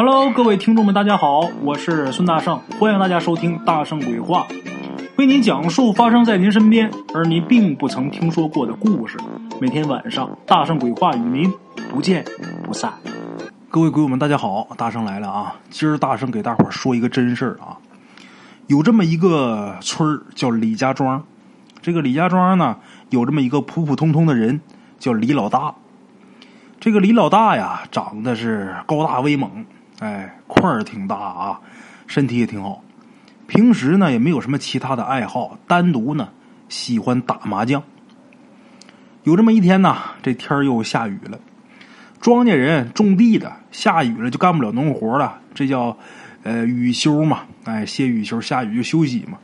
Hello，各位听众们，大家好，我是孙大圣，欢迎大家收听《大圣鬼话》，为您讲述发生在您身边而您并不曾听说过的故事。每天晚上，《大圣鬼话》与您不见不散。各位鬼友们，大家好，大圣来了啊！今儿大圣给大伙儿说一个真事儿啊，有这么一个村儿叫李家庄，这个李家庄呢，有这么一个普普通通的人叫李老大。这个李老大呀，长得是高大威猛。哎，块儿挺大啊，身体也挺好。平时呢也没有什么其他的爱好，单独呢喜欢打麻将。有这么一天呢，这天又下雨了。庄稼人种地的，下雨了就干不了农活了，这叫呃雨休嘛。哎，歇雨休，下雨就休息嘛。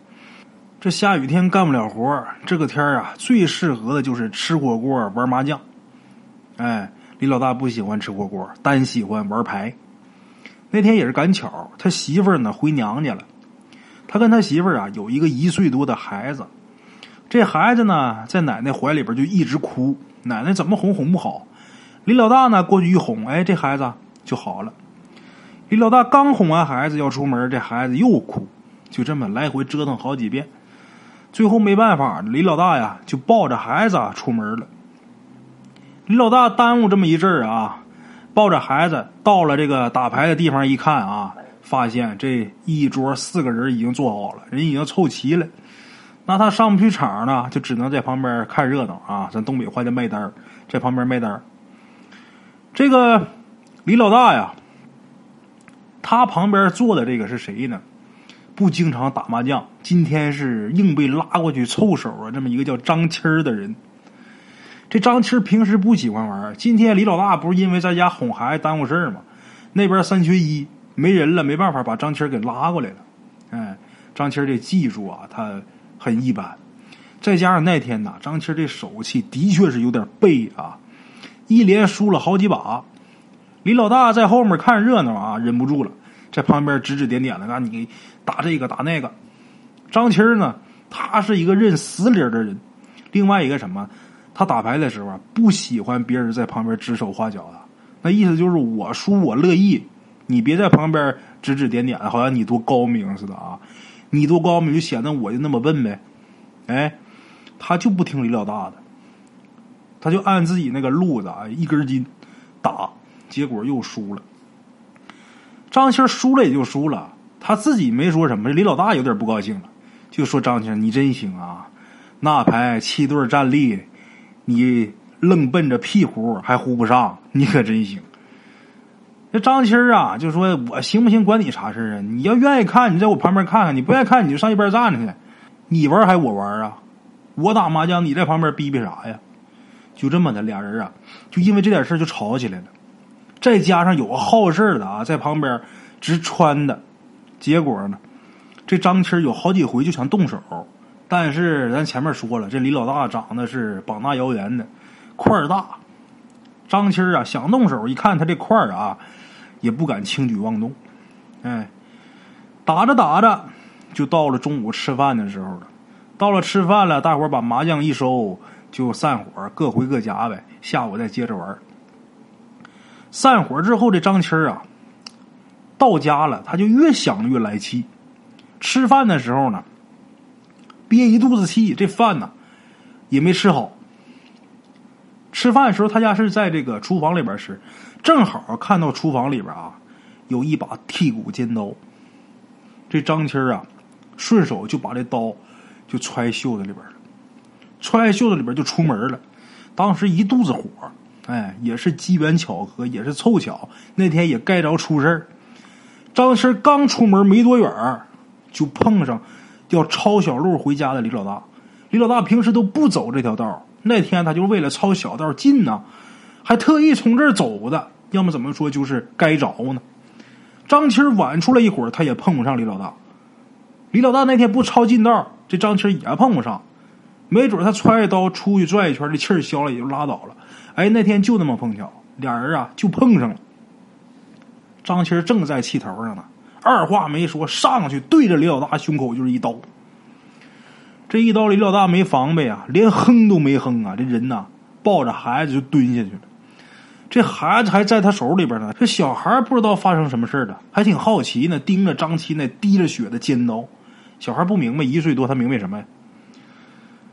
这下雨天干不了活这个天啊最适合的就是吃火锅、玩麻将。哎，李老大不喜欢吃火锅，单喜欢玩牌。那天也是赶巧，他媳妇儿呢回娘家了。他跟他媳妇儿啊有一个一岁多的孩子，这孩子呢在奶奶怀里边就一直哭，奶奶怎么哄哄不好。李老大呢过去一哄，哎，这孩子就好了。李老大刚哄完孩子要出门，这孩子又哭，就这么来回折腾好几遍。最后没办法，李老大呀就抱着孩子出门了。李老大耽误这么一阵儿啊。抱着孩子到了这个打牌的地方，一看啊，发现这一桌四个人已经坐好了，人已经凑齐了。那他上不去场呢，就只能在旁边看热闹啊。咱东北话叫卖单在旁边卖单这个李老大呀，他旁边坐的这个是谁呢？不经常打麻将，今天是硬被拉过去凑手啊。这么一个叫张七儿的人。这张七平时不喜欢玩，今天李老大不是因为在家哄孩子耽误事儿吗？那边三缺一没人了，没办法把张七给拉过来了。哎，张七这技术啊，他很一般，再加上那天呐，张七这手气的确是有点背啊，一连输了好几把。李老大在后面看热闹啊，忍不住了，在旁边指指点点的，让你打这个打那个。张七呢，他是一个认死理的人，另外一个什么？他打牌的时候啊，不喜欢别人在旁边指手画脚的。那意思就是我输我乐意，你别在旁边指指点点的，好像你多高明似的啊！你多高明就显得我就那么笨呗。哎，他就不听李老大的，他就按自己那个路子啊，一根筋打，结果又输了。张青输了也就输了，他自己没说什么，李老大有点不高兴了，就说张青你真行啊，那牌七对站立。你愣奔着屁股还呼不上，你可真行。这张七儿啊，就说我行不行，管你啥事啊？你要愿意看，你在我旁边看看；你不愿意看，你就上一边站着去。你玩还我玩啊？我打麻将，你在旁边逼逼啥呀？就这么的，俩人啊，就因为这点事就吵起来了。再加上有个好事的啊，在旁边直穿的，结果呢，这张七儿有好几回就想动手。但是咱前面说了，这李老大长得是膀大腰圆的，块儿大。张七儿啊想动手，一看他这块儿啊，也不敢轻举妄动。哎，打着打着，就到了中午吃饭的时候了。到了吃饭了，大伙儿把麻将一收，就散伙，各回各家呗。下午再接着玩。散伙之后，这张七儿啊，到家了，他就越想越来气。吃饭的时候呢。憋一肚子气，这饭呢也没吃好。吃饭的时候，他家是在这个厨房里边吃，正好看到厨房里边啊有一把剔骨尖刀。这张七啊，顺手就把这刀就揣袖子里边了，揣袖子里边就出门了。当时一肚子火，哎，也是机缘巧合，也是凑巧，那天也该着出事。张七刚出门没多远，就碰上。叫抄小路回家的李老大，李老大平时都不走这条道那天他就为了抄小道近呢，还特意从这儿走的。要么怎么说就是该着呢？张七晚出来一会儿，他也碰不上李老大。李老大那天不抄近道，这张七也碰不上。没准他揣着刀出去转一圈，这气消了也就拉倒了。哎，那天就那么碰巧，俩人啊就碰上了。张七正在气头上呢。二话没说，上去对着李老大胸口就是一刀。这一刀，李老大没防备啊，连哼都没哼啊，这人呐抱着孩子就蹲下去了。这孩子还在他手里边呢。这小孩不知道发生什么事了，还挺好奇呢，盯着张七那滴着血的尖刀。小孩不明白，一岁多他明白什么呀？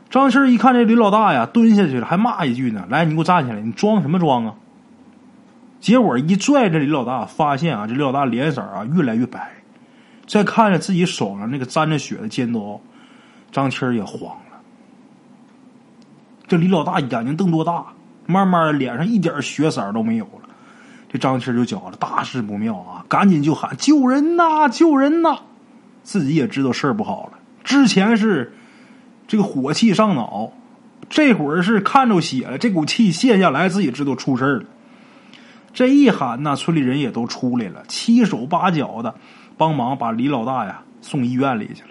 张七一看这李老大呀，蹲下去了，还骂一句呢：“来，你给我站起来！你装什么装啊？”结果一拽这李老大，发现啊，这李老大脸色啊越来越白。再看着自己手上那个沾着血的尖刀，张七也慌了。这李老大眼睛瞪多大，慢慢的脸上一点血色都没有了。这张七就觉着，大事不妙啊！赶紧就喊：“救人呐！救人呐！”自己也知道事儿不好了。之前是。这个火气上脑，这会儿是看着血了，这股气泄下来，自己知道出事了。这一喊呢，村里人也都出来了，七手八脚的帮忙把李老大呀送医院里去了。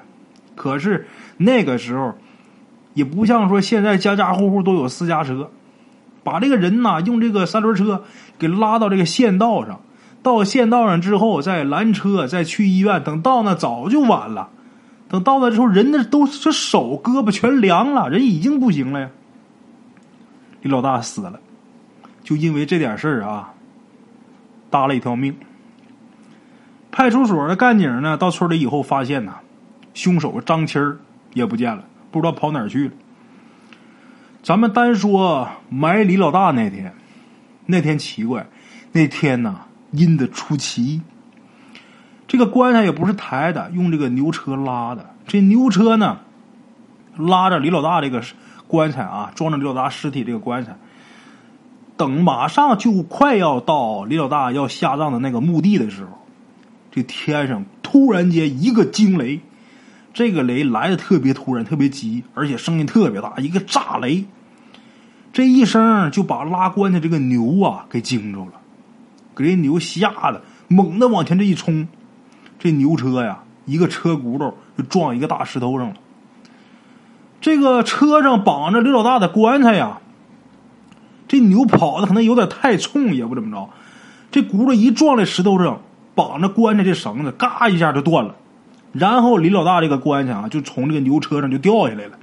可是那个时候也不像说现在家家户户都有私家车，把这个人呐用这个三轮车给拉到这个县道上，到县道上之后再拦车再去医院，等到那早就晚了。等到那之后，人那都这手胳膊全凉了，人已经不行了呀。李老大死了，就因为这点事儿啊，搭了一条命。派出所的干警呢，到村里以后发现呐，凶手张七儿也不见了，不知道跑哪儿去了。咱们单说埋李老大那天，那天奇怪，那天呐阴的出奇。这个棺材也不是抬的，用这个牛车拉的。这牛车呢，拉着李老大这个棺材啊，装着李老大尸体这个棺材。等马上就快要到李老大要下葬的那个墓地的时候，这天上突然间一个惊雷，这个雷来的特别突然，特别急，而且声音特别大，一个炸雷。这一声就把拉棺材这个牛啊给惊着了，给这牛吓得猛地往前这一冲。这牛车呀，一个车轱辘就撞一个大石头上了。这个车上绑着刘老大的棺材呀，这牛跑的可能有点太冲，也不怎么着。这轱辘一撞在石头上，绑着棺材这绳子，嘎一下就断了。然后李老大这个棺材啊，就从这个牛车上就掉下来了。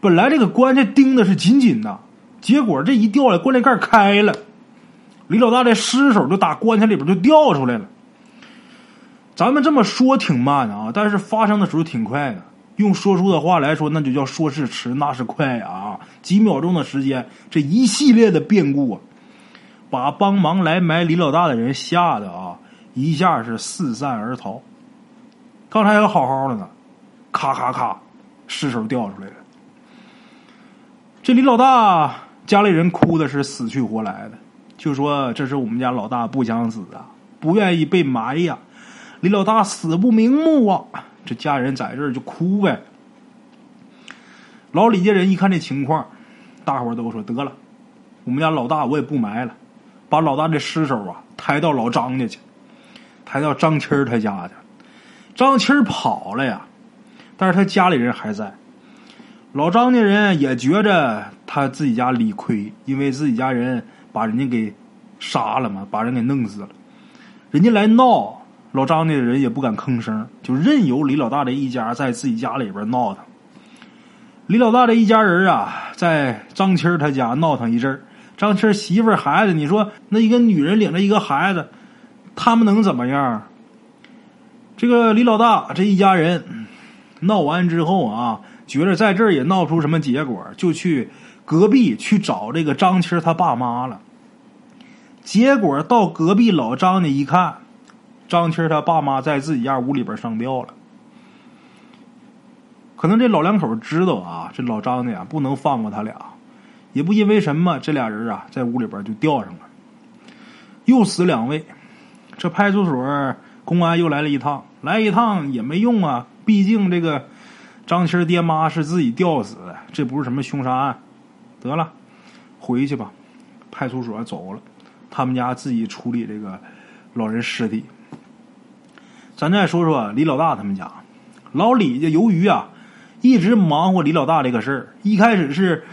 本来这个棺材钉的是紧紧的，结果这一掉下来，棺材盖开了，李老大的尸首就打棺材里边就掉出来了。咱们这么说挺慢的啊，但是发生的时候挺快的。用说书的话来说，那就叫说是迟，那是快啊！几秒钟的时间，这一系列的变故啊，把帮忙来埋李老大的人吓得啊，一下是四散而逃。刚才还好好的呢，咔咔咔，尸首掉出来了。这李老大家里人哭的是死去活来的，就说这是我们家老大不想死啊，不愿意被埋呀。李老大死不瞑目啊！这家人在这儿就哭呗。老李家人一看这情况，大伙儿都说得了，我们家老大我也不埋了，把老大的尸首啊抬到老张家去，抬到张七儿他家去。张七儿跑了呀，但是他家里人还在。老张家人也觉着他自己家理亏，因为自己家人把人家给杀了嘛，把人给弄死了，人家来闹。老张家的人也不敢吭声，就任由李老大这一家在自己家里边闹腾。李老大这一家人啊，在张七他家闹腾一阵张七媳妇孩子，你说那一个女人领着一个孩子，他们能怎么样？这个李老大这一家人闹完之后啊，觉得在这儿也闹不出什么结果，就去隔壁去找这个张七他爸妈了。结果到隔壁老张家一看。张七他爸妈在自己家屋里边上吊了，可能这老两口知道啊，这老张的呀不能放过他俩，也不因为什么，这俩人啊在屋里边就吊上了，又死两位。这派出所公安又来了一趟，来一趟也没用啊，毕竟这个张七爹妈是自己吊死的，这不是什么凶杀案。得了，回去吧，派出所走了，他们家自己处理这个老人尸体。咱再说说李老大他们家，老李家由于啊一直忙活李老大这个事儿，一开始是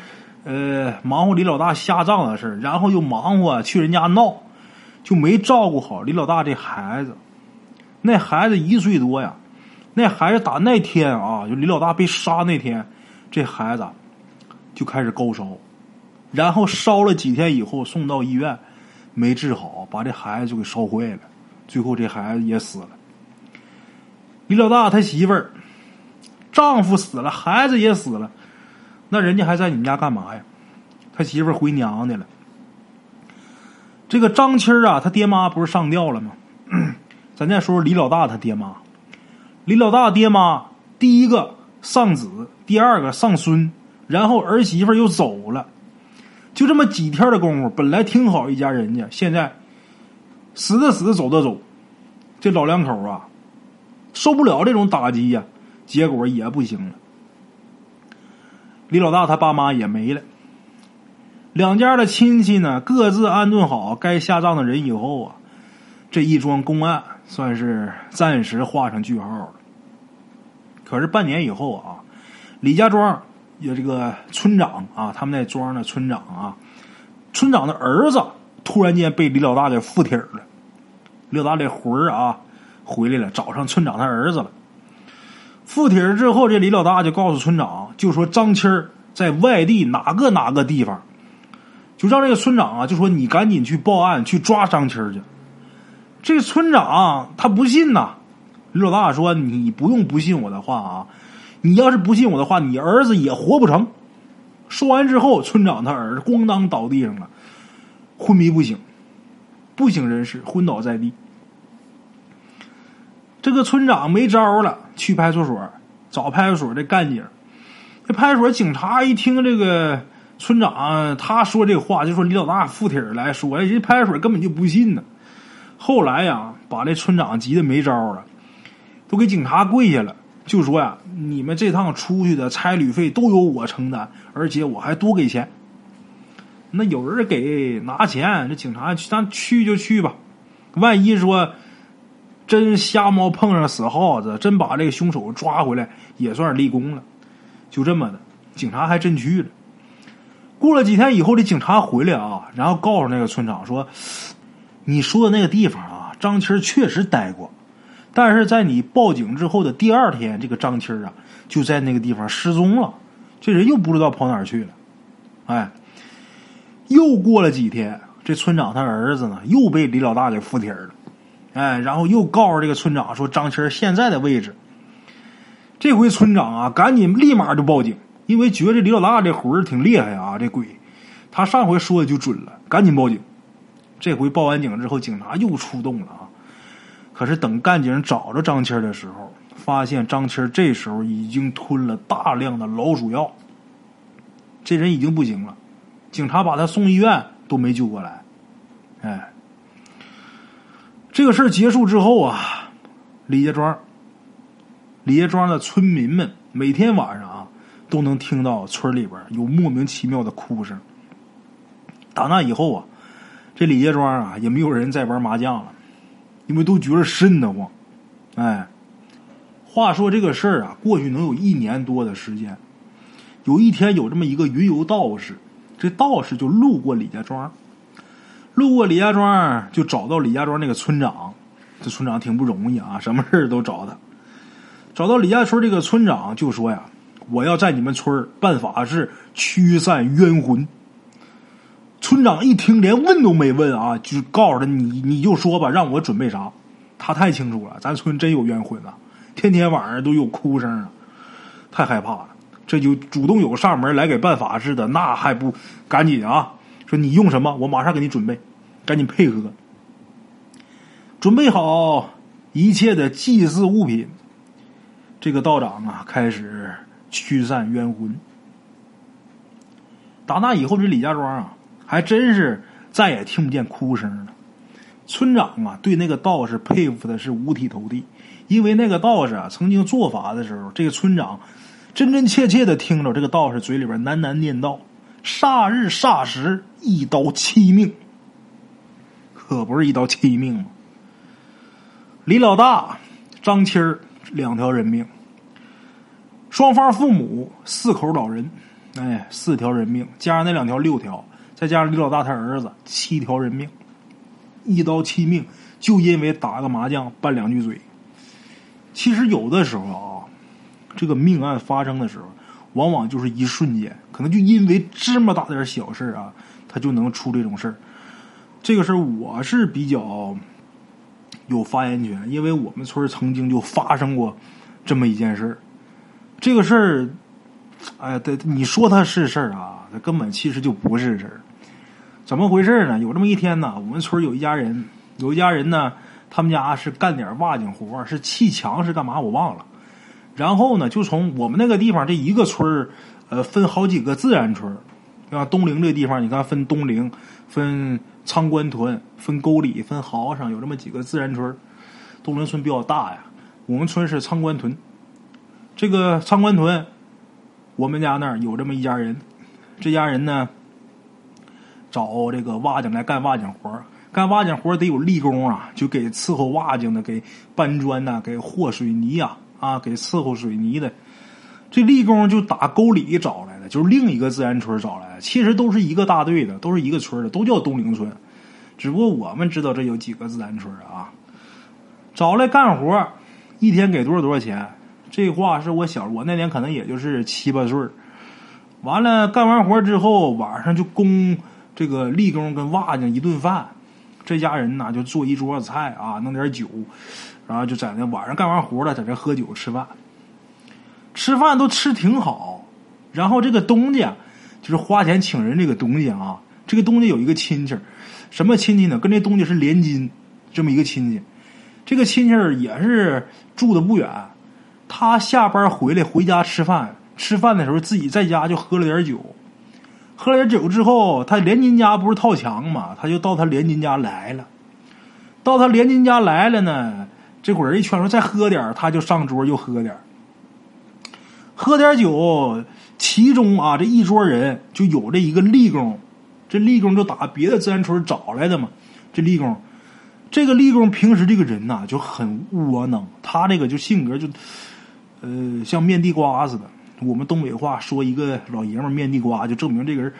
呃忙活李老大下葬的事儿，然后又忙活去人家闹，就没照顾好李老大这孩子。那孩子一岁多呀，那孩子打那天啊，就李老大被杀那天，这孩子就开始高烧，然后烧了几天以后送到医院，没治好，把这孩子就给烧坏了，最后这孩子也死了。李老大他媳妇儿，丈夫死了，孩子也死了，那人家还在你们家干嘛呀？他媳妇儿回娘家了。这个张七儿啊，他爹妈不是上吊了吗？咱再说说李老大他爹妈。李老大爹妈第一个丧子，第二个丧孙，然后儿媳妇又走了，就这么几天的功夫，本来挺好一家人家，现在死的死，走的走，这老两口啊，受不了这种打击呀，结果也不行了。李老大他爸妈也没了。两家的亲戚呢，各自安顿好该下葬的人以后啊，这一桩公案算是暂时画上句号了。可是半年以后啊，李家庄有这个村长啊，他们那庄的村长啊，村长的儿子突然间被李老大给附体了。李老大这魂儿啊回来了，找上村长他儿子了。附体之后，这李老大就告诉村长，就说张七儿在外地哪个哪个地方。就让这个村长啊，就说你赶紧去报案，去抓张七去。这村长他不信呐。李老大说：“你不用不信我的话啊，你要是不信我的话，你儿子也活不成。”说完之后，村长他儿子咣当倒地上了，昏迷不醒，不省人事，昏倒在地。这个村长没招了，去派出所找派出所的干警。这派出所警察一听这个。村长他说这话，就说李老大附体来说，人派出所根本就不信呢。后来呀，把这村长急得没招了，都给警察跪下了，就说呀：“你们这趟出去的差旅费都由我承担，而且我还多给钱。”那有人给拿钱，这警察去咱去就去吧。万一说真瞎猫碰上死耗子，真把这个凶手抓回来，也算是立功了。就这么的，警察还真去了。过了几天以后，这警察回来啊，然后告诉那个村长说：“你说的那个地方啊，张七确实待过，但是在你报警之后的第二天，这个张七啊就在那个地方失踪了，这人又不知道跑哪儿去了。”哎，又过了几天，这村长他儿子呢又被李老大给附体了，哎，然后又告诉这个村长说张七现在的位置。这回村长啊，赶紧立马就报警。因为觉得李老大这魂儿挺厉害啊，这鬼，他上回说的就准了，赶紧报警。这回报完警之后，警察又出动了啊。可是等干警找着张七的时候，发现张七这时候已经吞了大量的老鼠药，这人已经不行了。警察把他送医院都没救过来。哎，这个事儿结束之后啊，李家庄，李家庄的村民们每天晚上啊。都能听到村里边有莫名其妙的哭声。打那以后啊，这李家庄啊也没有人再玩麻将了，因为都觉得瘆得慌。哎，话说这个事儿啊，过去能有一年多的时间。有一天有这么一个云游道士，这道士就路过李家庄，路过李家庄就找到李家庄那个村长。这村长挺不容易啊，什么事儿都找他。找到李家村这个村长就说呀。我要在你们村办法事，驱散冤魂。村长一听，连问都没问啊，就告诉他：“你你就说吧，让我准备啥？”他太清楚了，咱村真有冤魂啊，天天晚上都有哭声啊，太害怕了。这就主动有上门来给办法事的，那还不赶紧啊？说你用什么，我马上给你准备，赶紧配合。准备好一切的祭祀物品，这个道长啊，开始。驱散冤魂。打那以后，这李家庄啊，还真是再也听不见哭声了。村长啊，对那个道士佩服的是五体投地，因为那个道士啊，曾经做法的时候，这个村长真真切切的听着这个道士嘴里边喃喃念道：“煞日煞时，一刀七命。”可不是一刀七命吗？李老大、张七儿两条人命。双方父母四口老人，哎，四条人命，加上那两条六条，再加上李老大他儿子七条人命，一刀七命，就因为打个麻将拌两句嘴。其实有的时候啊，这个命案发生的时候，往往就是一瞬间，可能就因为这么大点小事啊，他就能出这种事儿。这个事儿我是比较有发言权，因为我们村曾经就发生过这么一件事儿。这个事儿，哎，对，你说它是事儿啊，它根本其实就不是事儿。怎么回事呢？有这么一天呢，我们村有一家人，有一家人呢，他们家是干点瓦匠活，是砌墙是干嘛我忘了。然后呢，就从我们那个地方这一个村儿，呃，分好几个自然村像东陵这地方，你看分东陵、分仓官屯、分沟里、分壕上，有这么几个自然村东陵村比较大呀，我们村是仓官屯。这个仓官屯，我们家那儿有这么一家人，这家人呢，找这个瓦匠来干瓦匠活干瓦匠活得有力工啊，就给伺候瓦匠的，给搬砖呐，给和水泥呀，啊，给伺候水泥的。这力工就打沟里找来就是另一个自然村找来的，其实都是一个大队的，都是一个村的，都叫东陵村。只不过我们知道这有几个自然村啊，找来干活，一天给多少多少钱？这话是我小，我那年可能也就是七八岁完了干完活之后，晚上就供这个力工跟瓦匠一顿饭。这家人呢就做一桌子菜啊，弄点酒，然后就在那晚上干完活了，在这喝酒吃饭。吃饭都吃挺好，然后这个东家就是花钱请人这个东家啊，这个东家有一个亲戚什么亲戚呢？跟这东家是连襟，这么一个亲戚。这个亲戚也是住的不远。他下班回来回家吃饭，吃饭的时候自己在家就喝了点酒，喝了点酒之后，他连襟家不是套墙嘛，他就到他连襟家来了。到他连襟家来了呢，这会儿一圈说再喝点他就上桌又喝点喝点酒。其中啊，这一桌人就有这一个力工，这力工就打别的自然村找来的嘛。这力工，这个力工平时这个人呐就很窝囊，他这个就性格就。呃，像面地瓜似的。我们东北话说一个老爷们面地瓜，就证明这个人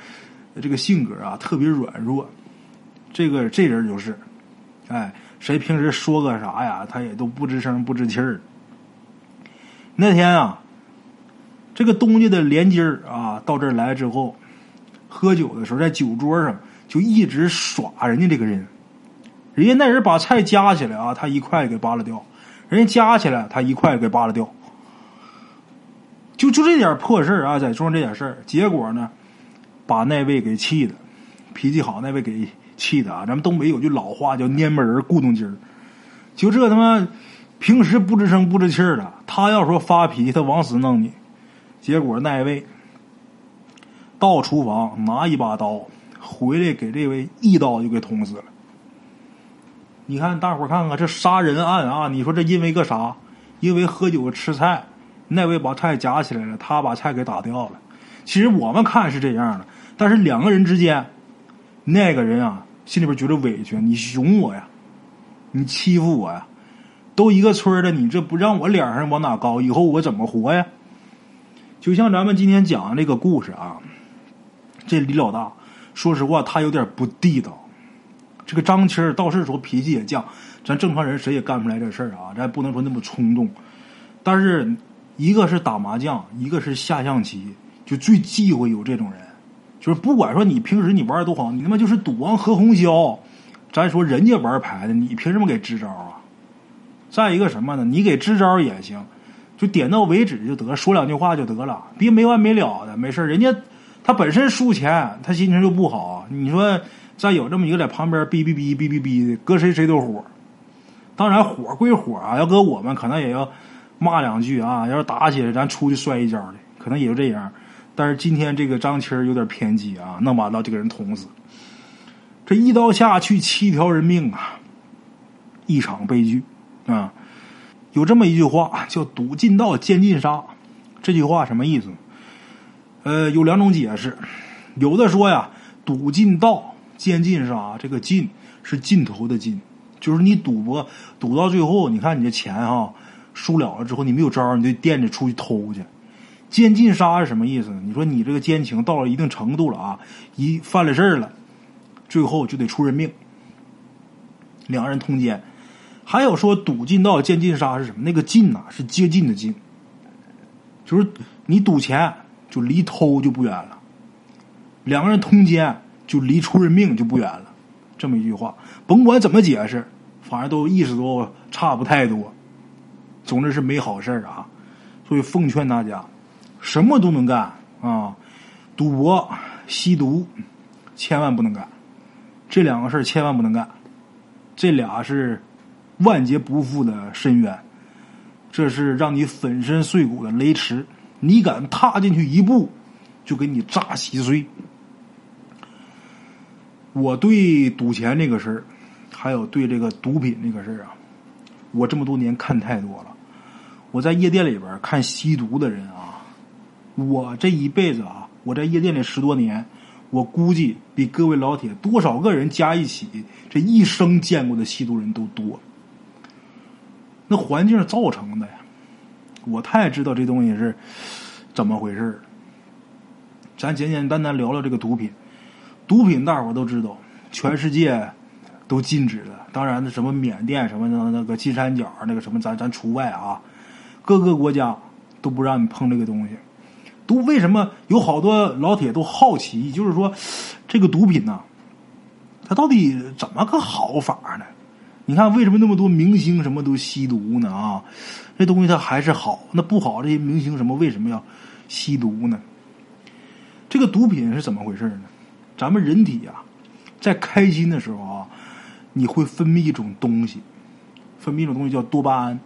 这个性格啊特别软弱。这个这人就是，哎，谁平时说个啥呀，他也都不吱声不吱气儿。那天啊，这个东家的连襟儿啊到这儿来之后，喝酒的时候在酒桌上就一直耍人家这个人。人家那人把菜夹起来啊，他一块给扒拉掉；人家夹起来，他一块给扒拉掉。就就这点破事儿啊，在桌上这点事儿，结果呢，把那位给气的，脾气好那位给气的啊。咱们东北有句老话叫“蔫巴人咕咚筋儿”，就这他妈平时不吱声不吱气儿的，他要说发脾气，他往死弄你。结果那位到厨房拿一把刀回来，给这位一刀就给捅死了。你看，大伙儿看看这杀人案啊，你说这因为个啥？因为喝酒吃菜。那位把菜夹起来了，他把菜给打掉了。其实我们看是这样的，但是两个人之间，那个人啊，心里边觉得委屈，你熊我呀，你欺负我呀，都一个村的，你这不让我脸上往哪高，以后我怎么活呀？就像咱们今天讲的这个故事啊，这李老大，说实话他有点不地道。这个张七儿倒是说脾气也犟，咱正常人谁也干不出来这事儿啊，咱不能说那么冲动，但是。一个是打麻将，一个是下象棋，就最忌讳有这种人。就是不管说你平时你玩的多好，你他妈就是赌王何鸿燊，咱说人家玩牌的，你凭什么给支招啊？再一个什么呢？你给支招也行，就点到为止就得，说两句话就得了，别没完没了的。没事人家他本身输钱，他心情就不好。你说再有这么一个在旁边哔哔哔哔哔哔的，搁谁谁都火。当然火归火啊，要搁我们可能也要。骂两句啊！要是打起来，咱出去摔一跤的，可能也就这样。但是今天这个张七有点偏激啊，能把刀就给人捅死。这一刀下去，七条人命啊！一场悲剧啊！有这么一句话叫“赌尽道，奸尽杀”。这句话什么意思？呃，有两种解释。有的说呀，“赌尽道，奸尽杀”，这个“尽”是尽头的“尽”，就是你赌博赌到最后，你看你这钱哈。输了了之后，你没有招你就惦着出去偷去。奸尽杀是什么意思？你说你这个奸情到了一定程度了啊，一犯了事儿了，最后就得出人命。两人通奸，还有说赌尽道，奸尽杀是什么？那个尽呐，是接近的近，就是你赌钱就离偷就不远了。两个人通奸就离出人命就不远了。这么一句话，甭管怎么解释，反正都意思都差不太多。总之是没好事啊，所以奉劝大家，什么都能干啊，赌博、吸毒，千万不能干。这两个事千万不能干，这俩是万劫不复的深渊，这是让你粉身碎骨的雷池。你敢踏进去一步，就给你炸稀碎。我对赌钱这个事儿，还有对这个毒品这个事儿啊，我这么多年看太多了。我在夜店里边看吸毒的人啊，我这一辈子啊，我在夜店里十多年，我估计比各位老铁多少个人加一起，这一生见过的吸毒人都多。那环境造成的呀，我太知道这东西是怎么回事咱简简单单聊聊这个毒品。毒品大伙都知道，全世界都禁止的。当然，那什么缅甸什么的那个金三角那个什么，咱咱除外啊。各个国家都不让你碰这个东西。毒为什么有好多老铁都好奇？就是说，这个毒品呢，它到底怎么个好法呢？你看，为什么那么多明星什么都吸毒呢？啊，这东西它还是好。那不好，这些明星什么为什么要吸毒呢？这个毒品是怎么回事呢？咱们人体啊，在开心的时候啊，你会分泌一种东西，分泌一种东西叫多巴胺。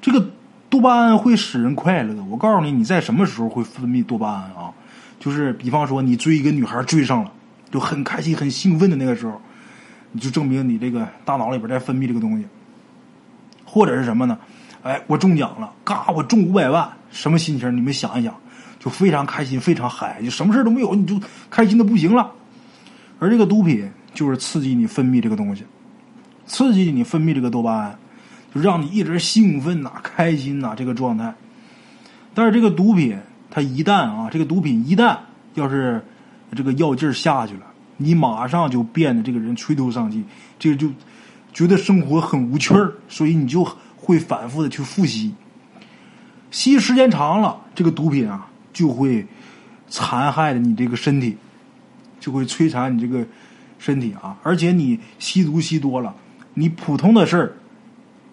这个多巴胺会使人快乐的。我告诉你，你在什么时候会分泌多巴胺啊？就是比方说，你追一个女孩追上了，就很开心、很兴奋的那个时候，你就证明你这个大脑里边在分泌这个东西。或者是什么呢？哎，我中奖了，嘎，我中五百万，什么心情？你们想一想。就非常开心，非常嗨，就什么事都没有，你就开心的不行了。而这个毒品就是刺激你分泌这个东西，刺激你分泌这个多巴胺，就让你一直兴奋呐、开心呐这个状态。但是这个毒品，它一旦啊，这个毒品一旦要是这个药劲儿下去了，你马上就变得这个人垂头丧气，这个就觉得生活很无趣儿，所以你就会反复的去复吸，吸时间长了，这个毒品啊。就会残害的你这个身体，就会摧残你这个身体啊！而且你吸毒吸多了，你普通的事儿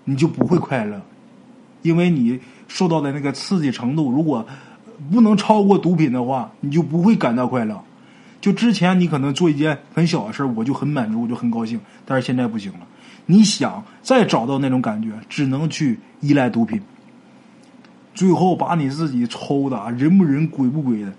你就不会快乐，因为你受到的那个刺激程度，如果不能超过毒品的话，你就不会感到快乐。就之前你可能做一件很小的事，我就很满足，我就很高兴，但是现在不行了。你想再找到那种感觉，只能去依赖毒品。最后把你自己抽的啊，人不人鬼不鬼的，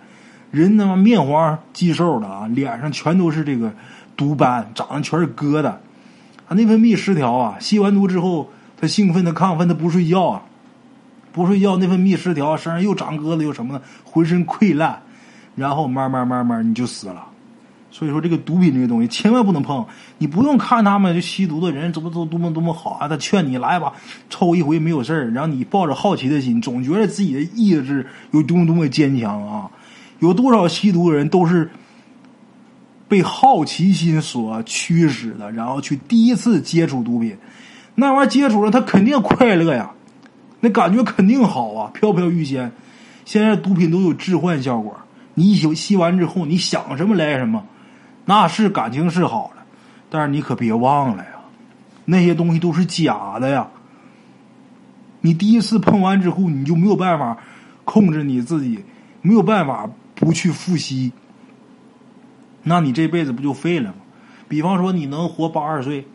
人他妈面黄肌瘦的啊，脸上全都是这个毒斑，长得全是疙瘩，啊，内分泌失调啊，吸完毒之后他兴奋的亢奋的不睡觉啊，不睡觉内分泌失调，身上又长疙瘩又什么的，浑身溃烂，然后慢慢慢慢你就死了。所以说，这个毒品这个东西千万不能碰。你不用看他们就吸毒的人怎么都多么多么好啊，他劝你来吧，抽一回没有事儿。然后你抱着好奇的心，总觉得自己的意志有多么多么坚强啊！有多少吸毒的人都是被好奇心所驱使的，然后去第一次接触毒品，那玩意儿接触了，他肯定快乐呀，那感觉肯定好啊，飘飘欲仙。现在毒品都有致幻效果，你吸吸完之后，你想什么来什么。那是感情是好了，但是你可别忘了呀，那些东西都是假的呀。你第一次碰完之后，你就没有办法控制你自己，没有办法不去复吸，那你这辈子不就废了吗？比方说你能活八十岁，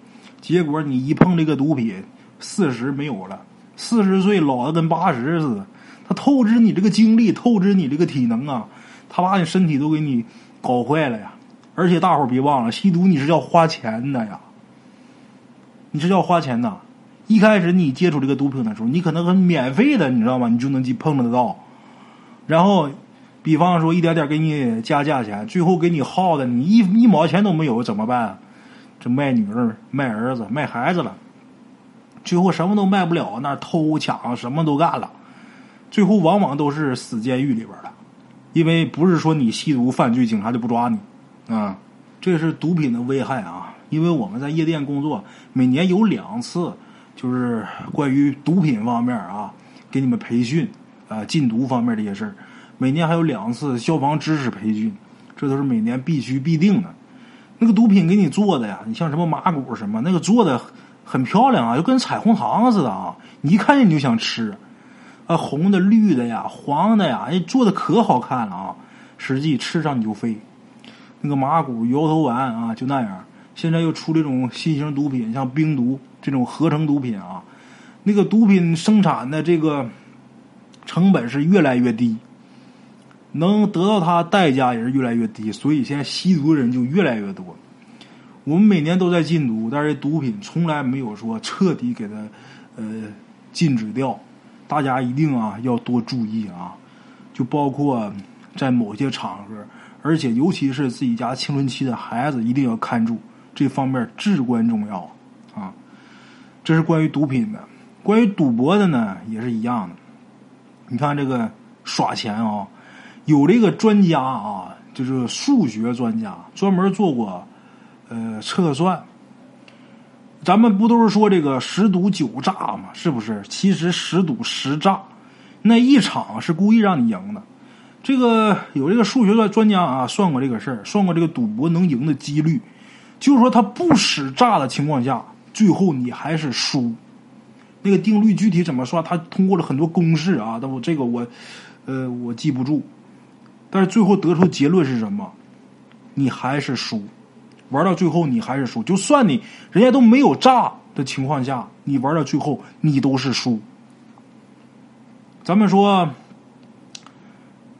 结果你一碰这个毒品，四十没有了，四十岁老的跟八十似的，他透支你这个精力，透支你这个体能啊，他把你身体都给你搞坏了呀。而且大伙儿别忘了，吸毒你是要花钱的呀，你是要花钱的。一开始你接触这个毒品的时候，你可能很免费的，你知道吗？你就能去碰得到。然后，比方说一点点给你加价钱，最后给你耗的你一一毛钱都没有，怎么办？这卖女儿、卖儿子、卖孩子了，最后什么都卖不了，那偷抢什么都干了，最后往往都是死监狱里边了。因为不是说你吸毒犯罪，警察就不抓你。啊，这是毒品的危害啊！因为我们在夜店工作，每年有两次，就是关于毒品方面啊，给你们培训啊，禁毒方面这些事儿。每年还有两次消防知识培训，这都是每年必须必定的。那个毒品给你做的呀，你像什么麻古什么，那个做的很漂亮啊，就跟彩虹糖似的啊，你一看见你就想吃，啊，红的、绿的呀、黄的呀，哎，做的可好看了啊，实际吃上你就飞。那个麻古、摇头丸啊，就那样。现在又出这种新型毒品，像冰毒这种合成毒品啊，那个毒品生产的这个成本是越来越低。能得到它代价也是越来越低，所以现在吸毒的人就越来越多。我们每年都在禁毒，但是毒品从来没有说彻底给它呃禁止掉。大家一定啊要多注意啊，就包括在某些场合，而且尤其是自己家青春期的孩子，一定要看住这方面至关重要啊。这是关于毒品的，关于赌博的呢也是一样的。你看这个耍钱啊。有这个专家啊，就是数学专家，专门做过呃测算。咱们不都是说这个十赌九诈吗？是不是？其实十赌十诈，那一场是故意让你赢的。这个有这个数学的专家啊，算过这个事儿，算过这个赌博能赢的几率，就是说他不使诈的情况下，最后你还是输。那个定律具体怎么算？他通过了很多公式啊，但我这个我呃我记不住。但是最后得出结论是什么？你还是输，玩到最后你还是输。就算你人家都没有炸的情况下，你玩到最后你都是输。咱们说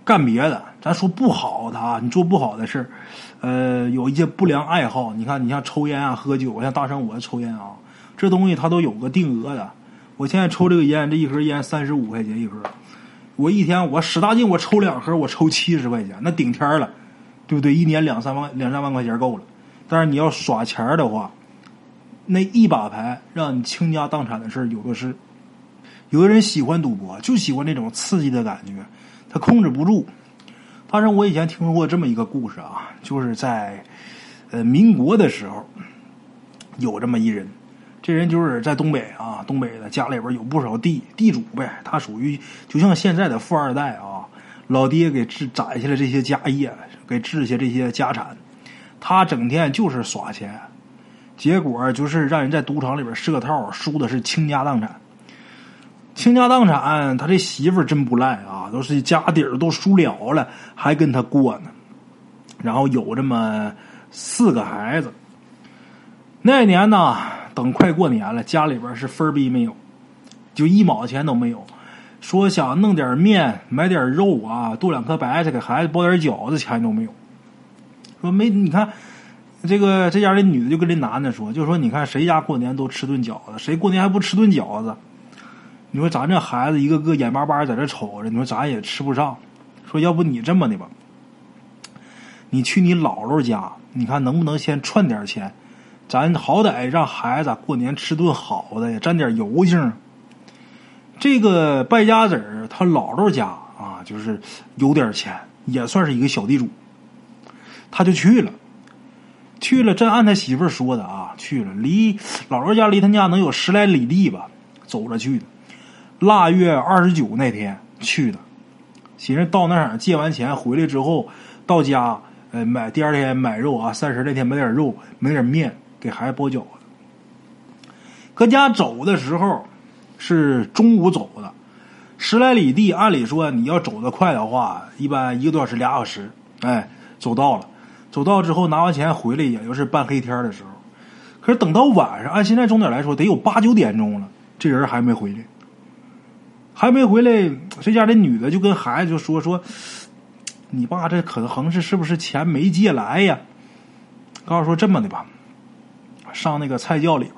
干别的，咱说不好的啊，你做不好的事呃，有一些不良爱好。你看，你像抽烟啊、喝酒，像大圣我抽烟啊，这东西它都有个定额的。我现在抽这个烟，这一盒烟三十五块钱一盒。我一天我使大劲，我抽两盒，我抽七十块钱，那顶天了，对不对？一年两三万两三万块钱够了。但是你要耍钱的话，那一把牌让你倾家荡产的事儿有的是。有的人喜欢赌博，就喜欢那种刺激的感觉，他控制不住。当然，我以前听说过这么一个故事啊，就是在呃民国的时候，有这么一人。这人就是在东北啊，东北的家里边有不少地，地主呗。他属于就像现在的富二代啊，老爹给置攒下了这些家业，给置下这些家产，他整天就是耍钱，结果就是让人在赌场里边设套，输的是倾家荡产。倾家荡产，他这媳妇真不赖啊，都是家底儿都输了了，还跟他过呢。然后有这么四个孩子，那年呢。等快过年了，家里边是分儿逼没有，就一毛钱都没有。说想弄点面，买点肉啊，剁两颗白菜给孩子包点饺子，钱都没有。说没，你看这个这家的女的就跟这男的说，就说你看谁家过年都吃顿饺子，谁过年还不吃顿饺子？你说咱这孩子一个个眼巴巴在这瞅着，你说咱也吃不上。说要不你这么的吧，你去你姥姥家，你看能不能先串点钱？咱好歹让孩子过年吃顿好的，沾点油性。这个败家子儿他姥姥家啊，就是有点钱，也算是一个小地主。他就去了，去了，真按他媳妇儿说的啊，去了。离姥姥家离他家能有十来里地吧，走着去的。腊月二十九那天去的，寻思到那儿借完钱回来之后，到家呃买第二天买肉啊，三十那天买点肉，买点面。给孩子包饺子，搁家走的时候是中午走的，十来里地，按理说你要走得快的话，一般一个多小时、俩小时，哎，走到了。走到之后拿完钱回来，也就是半黑天的时候。可是等到晚上，按现在钟点来说，得有八九点钟了，这人还没回来，还没回来。这家的女的就跟孩子就说说：“你爸这可能是是不是钱没借来呀？”告诉说这么的吧。上那个菜窖里边，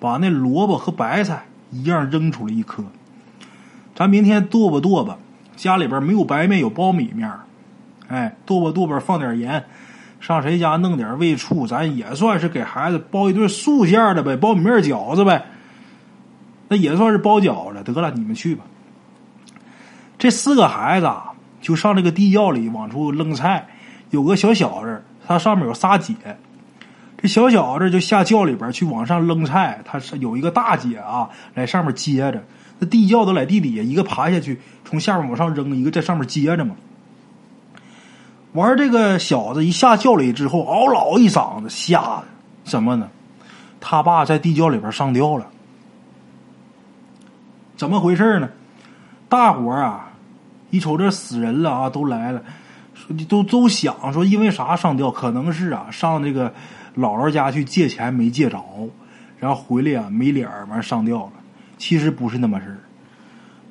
把那萝卜和白菜一样扔出来一颗。咱明天剁吧剁吧，家里边没有白面，有苞米面哎，剁吧剁吧，放点盐，上谁家弄点味醋，咱也算是给孩子包一顿素馅的呗，苞米面饺子呗。那也算是包饺子。得了，你们去吧。这四个孩子啊就上这个地窖里往出扔菜，有个小小子，他上面有仨姐。这小小子就下窖里边去往上扔菜，他是有一个大姐啊，在上面接着。那地窖都在地底下，一个爬下去从下面往上扔，一个在上面接着嘛。玩这个小子一下窖里之后，嗷老一嗓子，吓的什么呢？他爸在地窖里边上吊了。怎么回事呢？大伙儿啊，一瞅这死人了啊，都来了，说都都想说因为啥上吊？可能是啊，上这个姥姥家去借钱没借着，然后回来啊没脸儿，完上吊了。其实不是那么事儿。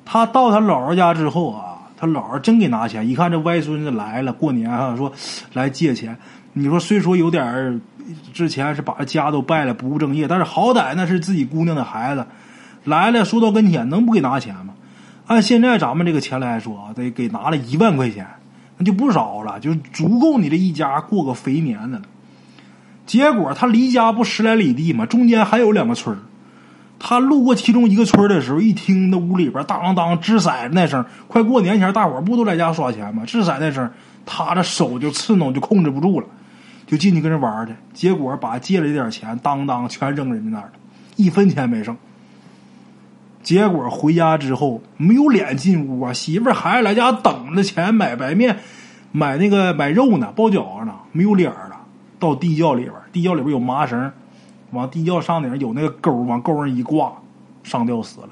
他到他姥姥家之后啊，他姥儿真给拿钱，一看这外孙子来了，过年啊，说来借钱。你说虽说有点儿，之前是把家都败了，不务正业，但是好歹那是自己姑娘的孩子。来了，说到跟前，能不给拿钱吗？按现在咱们这个钱来说，得给拿了一万块钱，那就不少了，就足够你这一家过个肥年的了。结果他离家不十来里地嘛，中间还有两个村儿他路过其中一个村的时候，一听那屋里边当当当掷骰子那声，快过年前大伙不都在家耍钱吗？掷骰那声，他的手就刺挠，就控制不住了，就进去跟人玩去。结果把借了一点钱，当当全扔人家那儿了，一分钱没剩。结果回家之后没有脸进屋啊，媳妇儿孩子来家等着钱买白面，买那个买肉呢，包饺子呢，没有脸了。到地窖里边，地窖里边有麻绳，往地窖上顶有那个钩，往钩上一挂，上吊死了。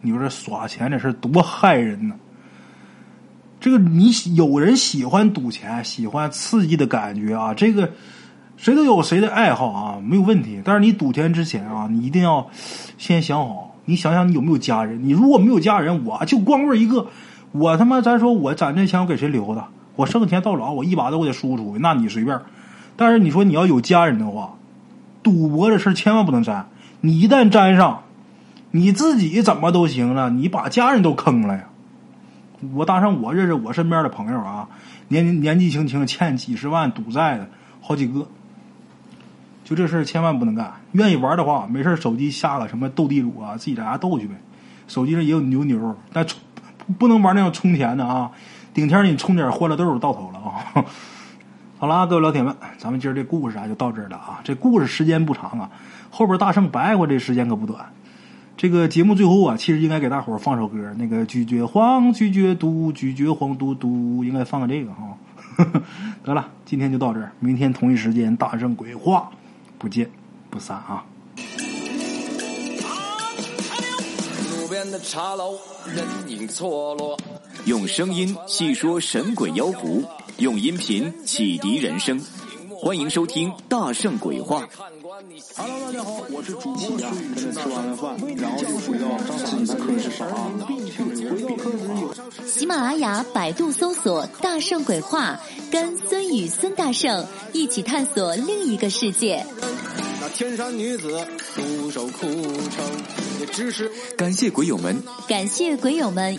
你说这耍钱这事多害人呢？这个你有人喜欢赌钱，喜欢刺激的感觉啊，这个。谁都有谁的爱好啊，没有问题。但是你赌钱之前啊，你一定要先想好，你想想你有没有家人。你如果没有家人，我就光棍一个，我他妈咱说我攒这钱我给谁留的？我剩钱到老我一把都给输出去，那你随便。但是你说你要有家人的话，赌博这事千万不能沾。你一旦沾上，你自己怎么都行了，你把家人都坑了呀。我搭上我认识我身边的朋友啊，年年纪轻轻欠几十万赌债的好几个。就这事千万不能干。愿意玩的话，没事手机下个什么斗地主啊，自己在家斗去呗。手机上也有牛牛，但充不能玩那种充钱的啊。顶天你充点欢乐豆到头了啊。好了，各位老铁们，咱们今儿这故事啊就到这儿了啊。这故事时间不长啊，后边大圣白话这时间可不短。这个节目最后啊，其实应该给大伙儿放首歌，那个拒绝黄，拒绝毒，拒绝黄嘟嘟，应该放个这个哈。得了，今天就到这儿，明天同一时间大圣鬼话。不见不散啊！路边的茶楼，人影错落。用声音细说神鬼妖狐，用音频启迪人生。欢迎收听《大圣鬼话》。Hello，大家好，我是主播呀。跟着吃完了饭，然后就回到自己的课室上啊。喜马拉雅、百度搜索“大圣鬼话”，跟孙宇、孙大圣一起探索另一个世界。那天山女子独守空城，也只是感谢鬼友们，感谢鬼友们，